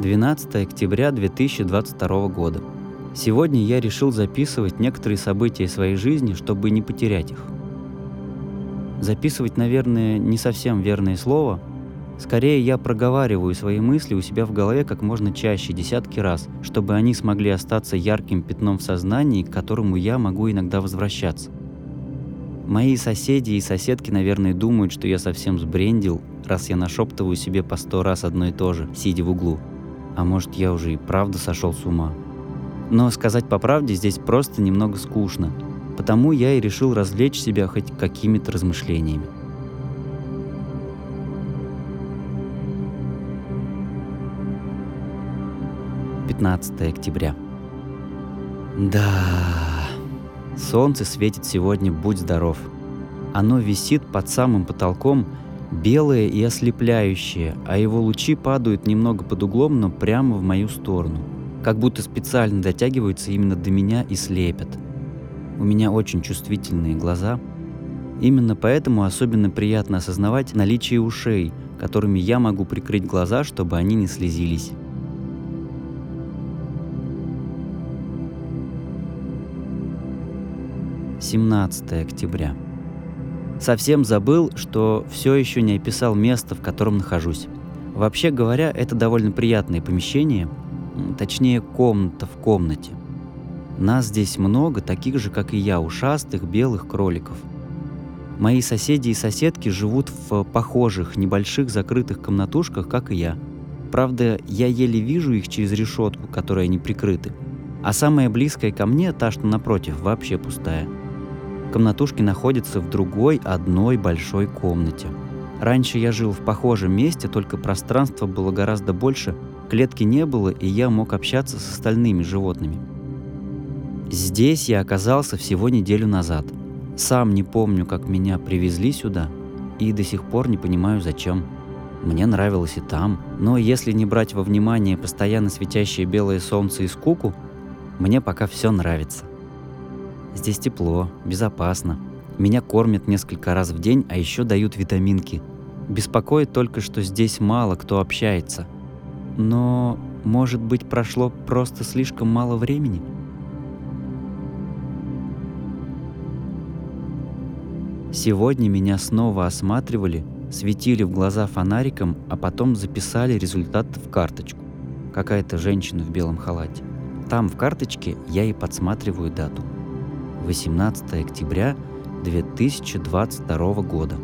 12 октября 2022 года. Сегодня я решил записывать некоторые события своей жизни, чтобы не потерять их. Записывать, наверное, не совсем верное слово. Скорее, я проговариваю свои мысли у себя в голове как можно чаще, десятки раз, чтобы они смогли остаться ярким пятном в сознании, к которому я могу иногда возвращаться. Мои соседи и соседки, наверное, думают, что я совсем сбрендил, раз я нашептываю себе по сто раз одно и то же, сидя в углу. А может, я уже и правда сошел с ума. Но сказать по правде здесь просто немного скучно, потому я и решил развлечь себя хоть какими-то размышлениями. Пятнадцатое октября. Да, солнце светит сегодня, будь здоров. Оно висит под самым потолком, белое и ослепляющее, а его лучи падают немного под углом, но прямо в мою сторону. Как будто специально дотягиваются именно до меня и слепят. У меня очень чувствительные глаза. Именно поэтому особенно приятно осознавать наличие ушей, которыми я могу прикрыть глаза, чтобы они не слезились. Семнадцатое октября. Совсем забыл, что все еще не описал место, в котором нахожусь. Вообще говоря, это довольно приятное помещение, точнее комната в комнате. Нас здесь много, таких же, как и я, ушастых белых кроликов. Мои соседи и соседки живут в похожих небольших закрытых комнатушках, как и я. Правда, я еле вижу их через решетку, которой они прикрыты. А самая близкая ко мне, та, что напротив, вообще пустая – Комнатушки находятся в другой одной большой комнате. Раньше я жил в похожем месте, только пространство было гораздо больше, клетки не было, и я мог общаться с остальными животными. Здесь я оказался всего неделю назад. Сам не помню, как меня привезли сюда, и до сих пор не понимаю, зачем. Мне нравилось и там, но если не брать во внимание постоянно светящее белое солнце и скуку, мне пока все нравится. Здесь тепло, безопасно. Меня кормят несколько раз в день, а еще дают витаминки. Беспокоит только, что здесь мало кто общается. Но, может быть, прошло просто слишком мало времени? Сегодня меня снова осматривали, светили в глаза фонариком, а потом записали результат в карточку. Какая-то женщина в белом халате. Там в карточке я и подсматриваю дату. 18 октября 2022 года.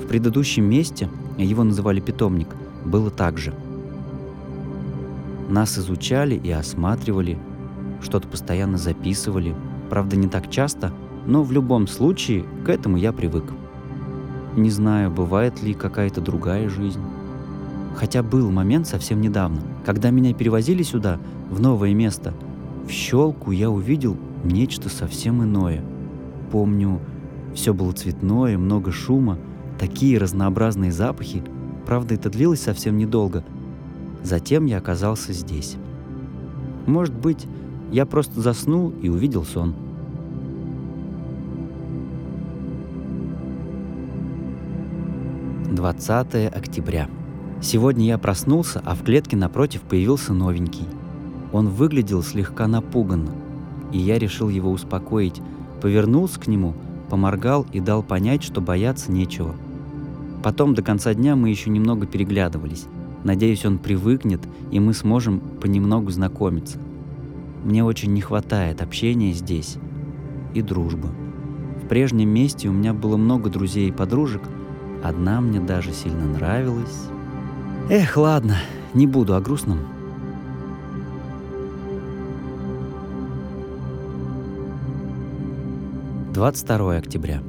В предыдущем месте, его называли питомник, было так же. Нас изучали и осматривали, что-то постоянно записывали, правда не так часто, но в любом случае к этому я привык. Не знаю, бывает ли какая-то другая жизнь. Хотя был момент совсем недавно, когда меня перевозили сюда, в новое место. В щелку я увидел нечто совсем иное. Помню, все было цветное, много шума, такие разнообразные запахи. Правда, это длилось совсем недолго. Затем я оказался здесь. Может быть, я просто заснул и увидел сон. Двадцатое октября. Сегодня я проснулся, а в клетке напротив появился новенький. Он выглядел слегка напуганно, и я решил его успокоить, повернулся к нему, поморгал и дал понять, что бояться нечего. Потом до конца дня мы еще немного переглядывались. Надеюсь, он привыкнет, и мы сможем понемногу знакомиться. Мне очень не хватает общения здесь и дружбы. В прежнем месте у меня было много друзей и подружек, одна мне даже сильно нравилась. Эх, ладно, не буду о грустном. 22 октября.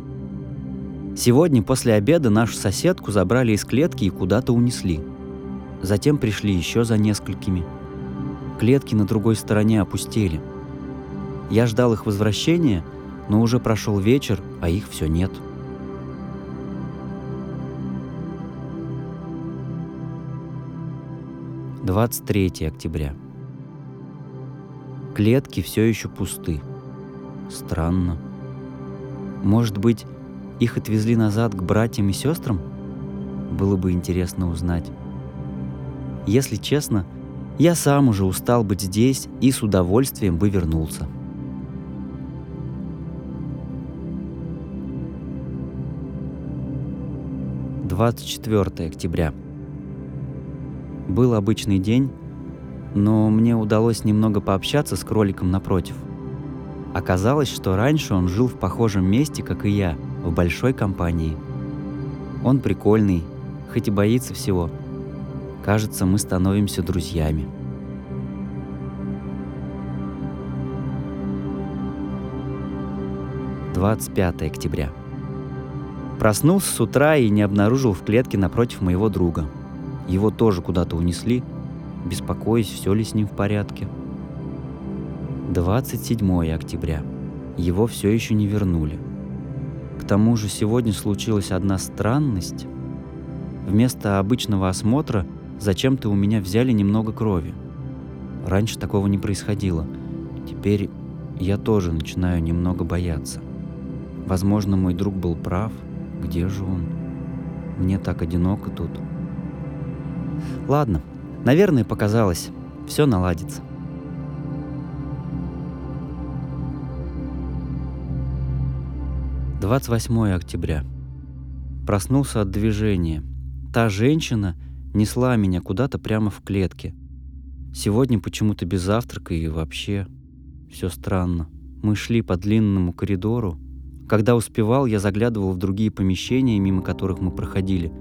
Сегодня после обеда нашу соседку забрали из клетки и куда-то унесли. Затем пришли еще за несколькими. Клетки на другой стороне опустели. Я ждал их возвращения, но уже прошел вечер, а их все нет. Двадцать третье октября. Клетки все еще пусты. Странно. Может быть, их отвезли назад к братьям и сестрам? Было бы интересно узнать. Если честно, Я сам уже устал быть здесь и с удовольствием бы вернулся. Двадцать четвертое октября. Был обычный день, но мне удалось немного пообщаться с кроликом напротив. Оказалось, что раньше он жил в похожем месте, как и я, в большой компании. Он прикольный, хоть и боится всего. Кажется, мы становимся друзьями. Двадцать пятое октября. Проснулся с утра и не обнаружил в клетке напротив моего друга. Его тоже куда-то унесли, беспокоясь, все ли с ним в порядке. 27 октября. Его все еще не вернули. К тому же сегодня случилась одна странность. Вместо обычного осмотра зачем-то у меня взяли немного крови. Раньше такого не происходило. Теперь я тоже начинаю немного бояться. Возможно, мой друг был прав. Где же он? Мне так одиноко тут. Ладно, наверное, показалось. Все наладится. Двадцать восьмое октября. Проснулся от движения. Та женщина несла меня куда-то прямо в клетке. Сегодня почему-то без завтрака и вообще все странно. Мы шли по длинному коридору. Когда успевал, я заглядывал в другие помещения, мимо которых мы проходили.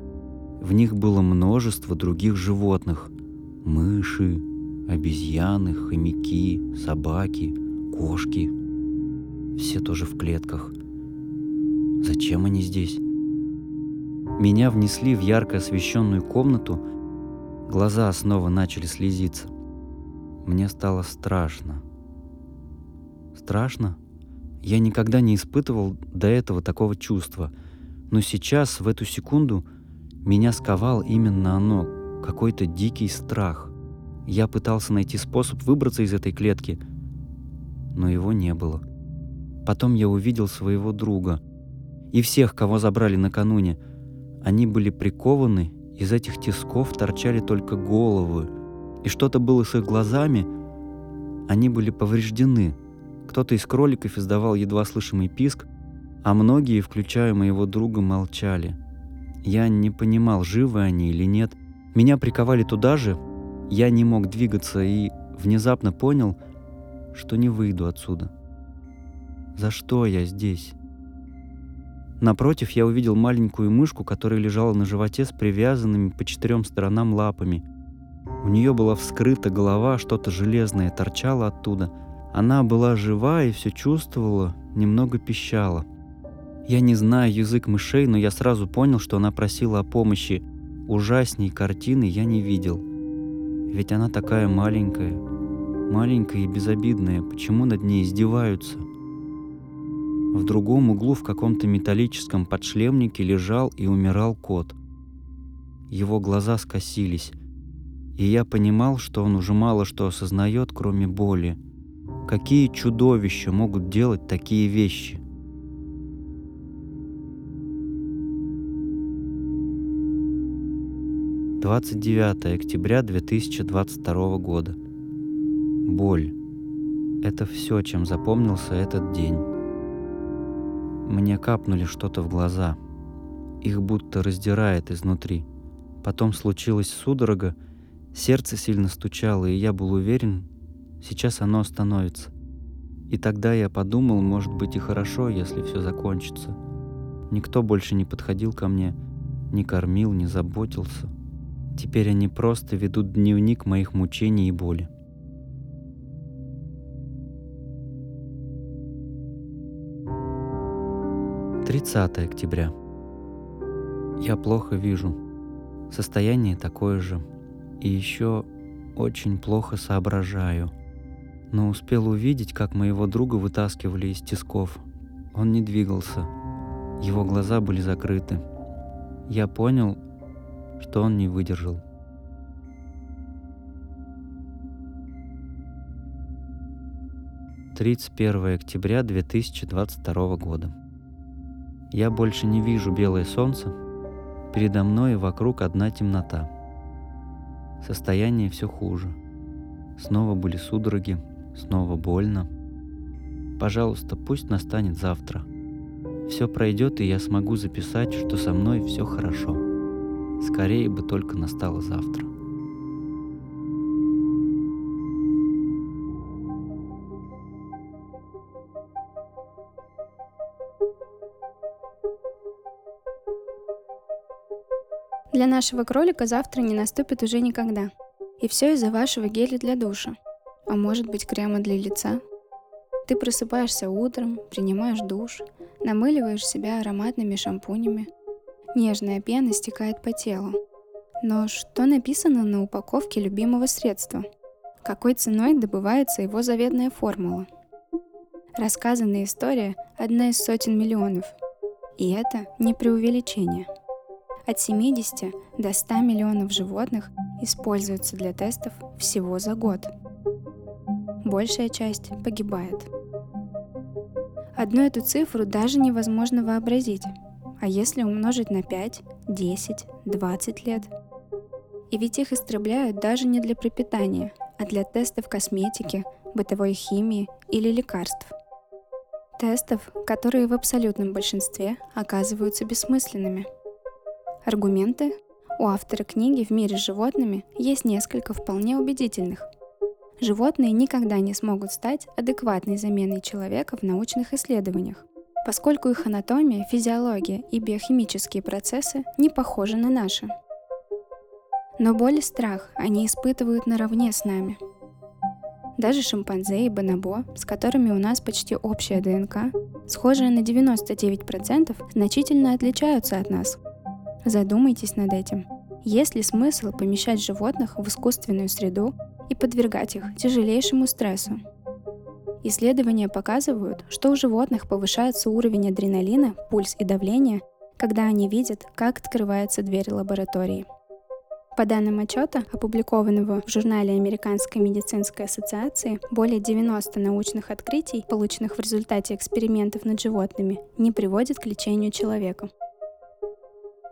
В них было множество других животных. Мыши, обезьяны, хомяки, собаки, кошки. Все тоже в клетках. Зачем они здесь? Меня внесли в ярко освещенную комнату, глаза снова начали слезиться. Мне стало страшно. Страшно? Я никогда не испытывал до этого такого чувства, но сейчас, в эту секунду, меня сковал именно оно, какой-то дикий страх. Я пытался найти способ выбраться из этой клетки, но его не было. Потом я увидел своего друга и всех, кого забрали накануне — они были прикованы, из этих тисков торчали только головы, и что-то было с их глазами, они были повреждены. Кто-то из кроликов издавал едва слышимый писк, а многие, включая моего друга, молчали. Я не понимал, живы они или нет. Меня приковали туда же, я не мог двигаться и внезапно понял, что не выйду отсюда. За что я здесь? Напротив, я увидел маленькую мышку, которая лежала на животе с привязанными по четырем сторонам лапами. У нее была вскрыта голова, что-то железное торчало оттуда. Она была жива и все чувствовала, немного пищала. Я не знаю язык мышей, но я сразу понял, что она просила о помощи. Ужасней картины я не видел. Ведь она такая маленькая, маленькая и безобидная. Почему над ней издеваются? В другом углу в каком-то металлическом подшлемнике лежал и умирал кот. Его глаза скосились, и я понимал, что он уже мало что осознает, кроме боли. Какие чудовища могут делать такие вещи? Двадцать девятое октября 2022 года. Боль. Это все, чем запомнился этот день. Мне капнули что-то в глаза. Их будто раздирает изнутри. Потом случилась судорога, сердце сильно стучало, и я был уверен, сейчас оно остановится. И тогда я подумал, может быть и хорошо, если все закончится. Никто больше не подходил ко мне, не кормил, не заботился. Теперь они просто ведут дневник моих мучений и боли. 30 октября. Я плохо вижу. Состояние такое же. И еще очень плохо соображаю. Но успел увидеть, как моего друга вытаскивали из тисков. Он не двигался. Его глаза были закрыты. Я понял, что он не выдержал. Тридцать первое октября две тысячи двадцать второго года. Я больше не вижу белое солнце. Передо мной и вокруг одна темнота. Состояние все хуже. Снова были судороги, снова больно. Пожалуйста, пусть настанет завтра. Все пройдет, и я смогу записать, что со мной все хорошо. Скорее бы только настало завтра. Для нашего кролика завтра не наступит уже никогда. И все из-за вашего геля для душа. А может быть крема для лица? Ты просыпаешься утром, принимаешь душ, намыливаешь себя ароматными шампунями. Нежная пена стекает по телу. Но что написано на упаковке любимого средства? Какой ценой добывается его заветная формула? Рассказанная история – одна из сотен миллионов. И это не преувеличение – от 70 до 100 миллионов животных используются для тестов всего за год. Большая часть погибает. Одну эту цифру даже невозможно вообразить. А если умножить на 5, 10, 20 лет? И ведь их истребляют даже не для пропитания, а для тестов косметики, бытовой химии или лекарств. Тестов, которые в абсолютном большинстве оказываются бессмысленными – Аргументы у автора книги «В мире с животными» есть несколько вполне убедительных. Животные никогда не смогут стать адекватной заменой человека в научных исследованиях, поскольку их анатомия, физиология и биохимические процессы не похожи на наши. Но боль и страх они испытывают наравне с нами. Даже шимпанзе и бонобо, с которыми у нас почти общая ДНК, схожая на 99%, значительно отличаются от нас – Задумайтесь над этим. Есть ли смысл помещать животных в искусственную среду и подвергать их тяжелейшему стрессу? Исследования показывают, что у животных повышается уровень адреналина, пульс и давление, когда они видят, как открывается дверь лаборатории. По данным отчета, опубликованного в журнале Американской медицинской ассоциации, более 90 научных открытий, полученных в результате экспериментов над животными, не приводят к лечению человека.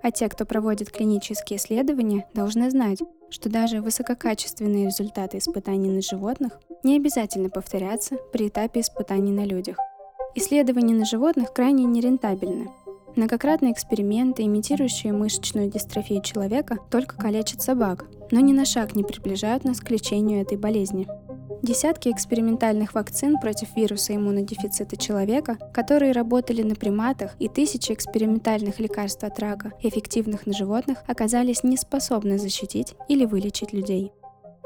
А те, кто проводит клинические исследования, должны знать, что даже высококачественные результаты испытаний на животных не обязательно повторятся при этапе испытаний на людях. Исследования на животных крайне нерентабельны. Многократные эксперименты, имитирующие мышечную дистрофию человека, только калечат собак, но ни на шаг не приближают нас к лечению этой болезни. Десятки экспериментальных вакцин против вируса иммунодефицита человека, которые работали на приматах, и тысячи экспериментальных лекарств от рака, эффективных на животных, оказались не способны защитить или вылечить людей.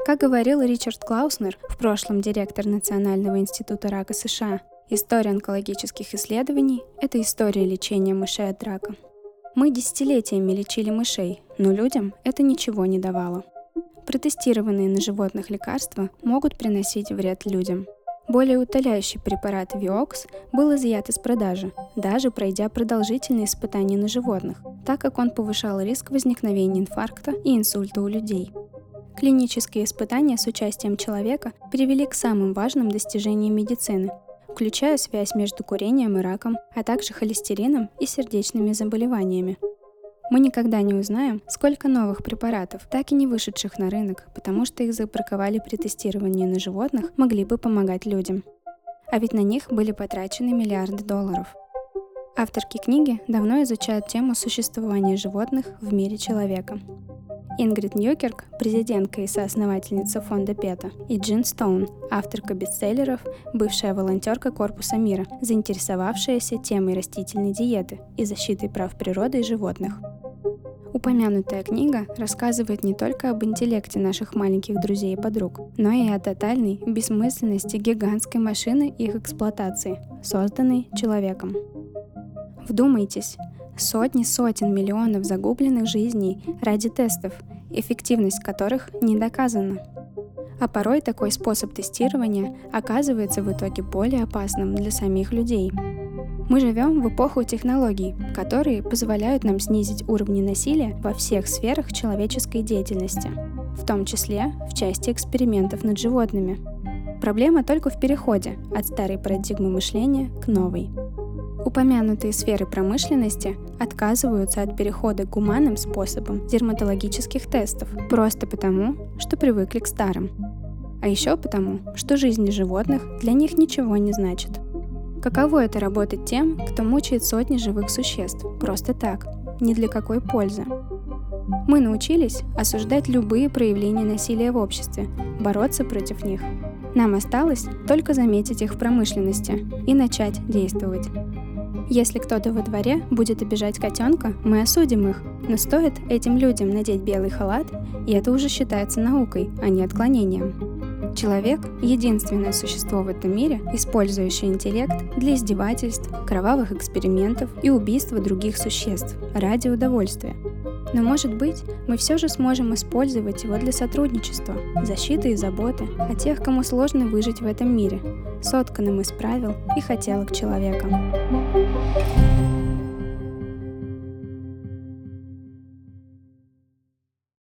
Как говорил Ричард Клауснер, в прошлом директор Национального института рака США, история онкологических исследований – это история лечения мышей от рака. Мы десятилетиями лечили мышей, но людям это ничего не давало. Протестированные на животных лекарства могут приносить вред людям. Более утоляющий препарат Виокс был изъят из продажи, даже пройдя продолжительные испытания на животных, так как он повышал риск возникновения инфаркта и инсульта у людей. Клинические испытания с участием человека привели к самым важным достижениям медицины, включая связь между курением и раком, а также холестерином и сердечными заболеваниями – мы никогда не узнаем, сколько новых препаратов, так и не вышедших на рынок, потому что их запарковали при тестировании на животных, могли бы помогать людям. А ведь на них были потрачены миллиарды долларов. Авторки книги давно изучают тему существования животных в мире человека. Ингрид Ньюкерк, президентка и соосновательница фонда ПЕТА, и Джин Стоун, авторка бестселлеров, бывшая волонтерка Корпуса мира, заинтересовавшаяся темой растительной диеты и защитой прав природы и животных. Упомянутая книга рассказывает не только об интеллекте наших маленьких друзей и подруг, но и о тотальной бессмысленности гигантской машины их эксплуатации, созданной человеком. Вдумайтесь, сотни сотен миллионов загубленных жизней ради тестов, эффективность которых не доказана. А порой такой способ тестирования оказывается в итоге более опасным для самих людей. Мы живем в эпоху технологий, которые позволяют нам снизить уровни насилия во всех сферах человеческой деятельности, в том числе в части экспериментов над животными. Проблема только в переходе от старой парадигмы мышления к новой. Упомянутые сферы промышленности отказываются от перехода к гуманным способам дерматологических тестов просто потому, что привыкли к старым. А еще потому, что жизни животных для них ничего не значит. Каково это работать тем, кто мучает сотни живых существ, просто так, ни для какой пользы? Мы научились осуждать любые проявления насилия в обществе, бороться против них. Нам осталось только заметить их в промышленности и начать действовать. Если кто-то во дворе будет обижать котенка, мы осудим их, но стоит этим людям надеть белый халат, и это уже считается наукой, а не отклонением. Человек – единственное существо в этом мире, использующее интеллект для издевательств, кровавых экспериментов и убийства других существ ради удовольствия. Но, может быть, мы все же сможем использовать его для сотрудничества, защиты и заботы о тех, кому сложно выжить в этом мире, сотканном из правил и хотелок человека.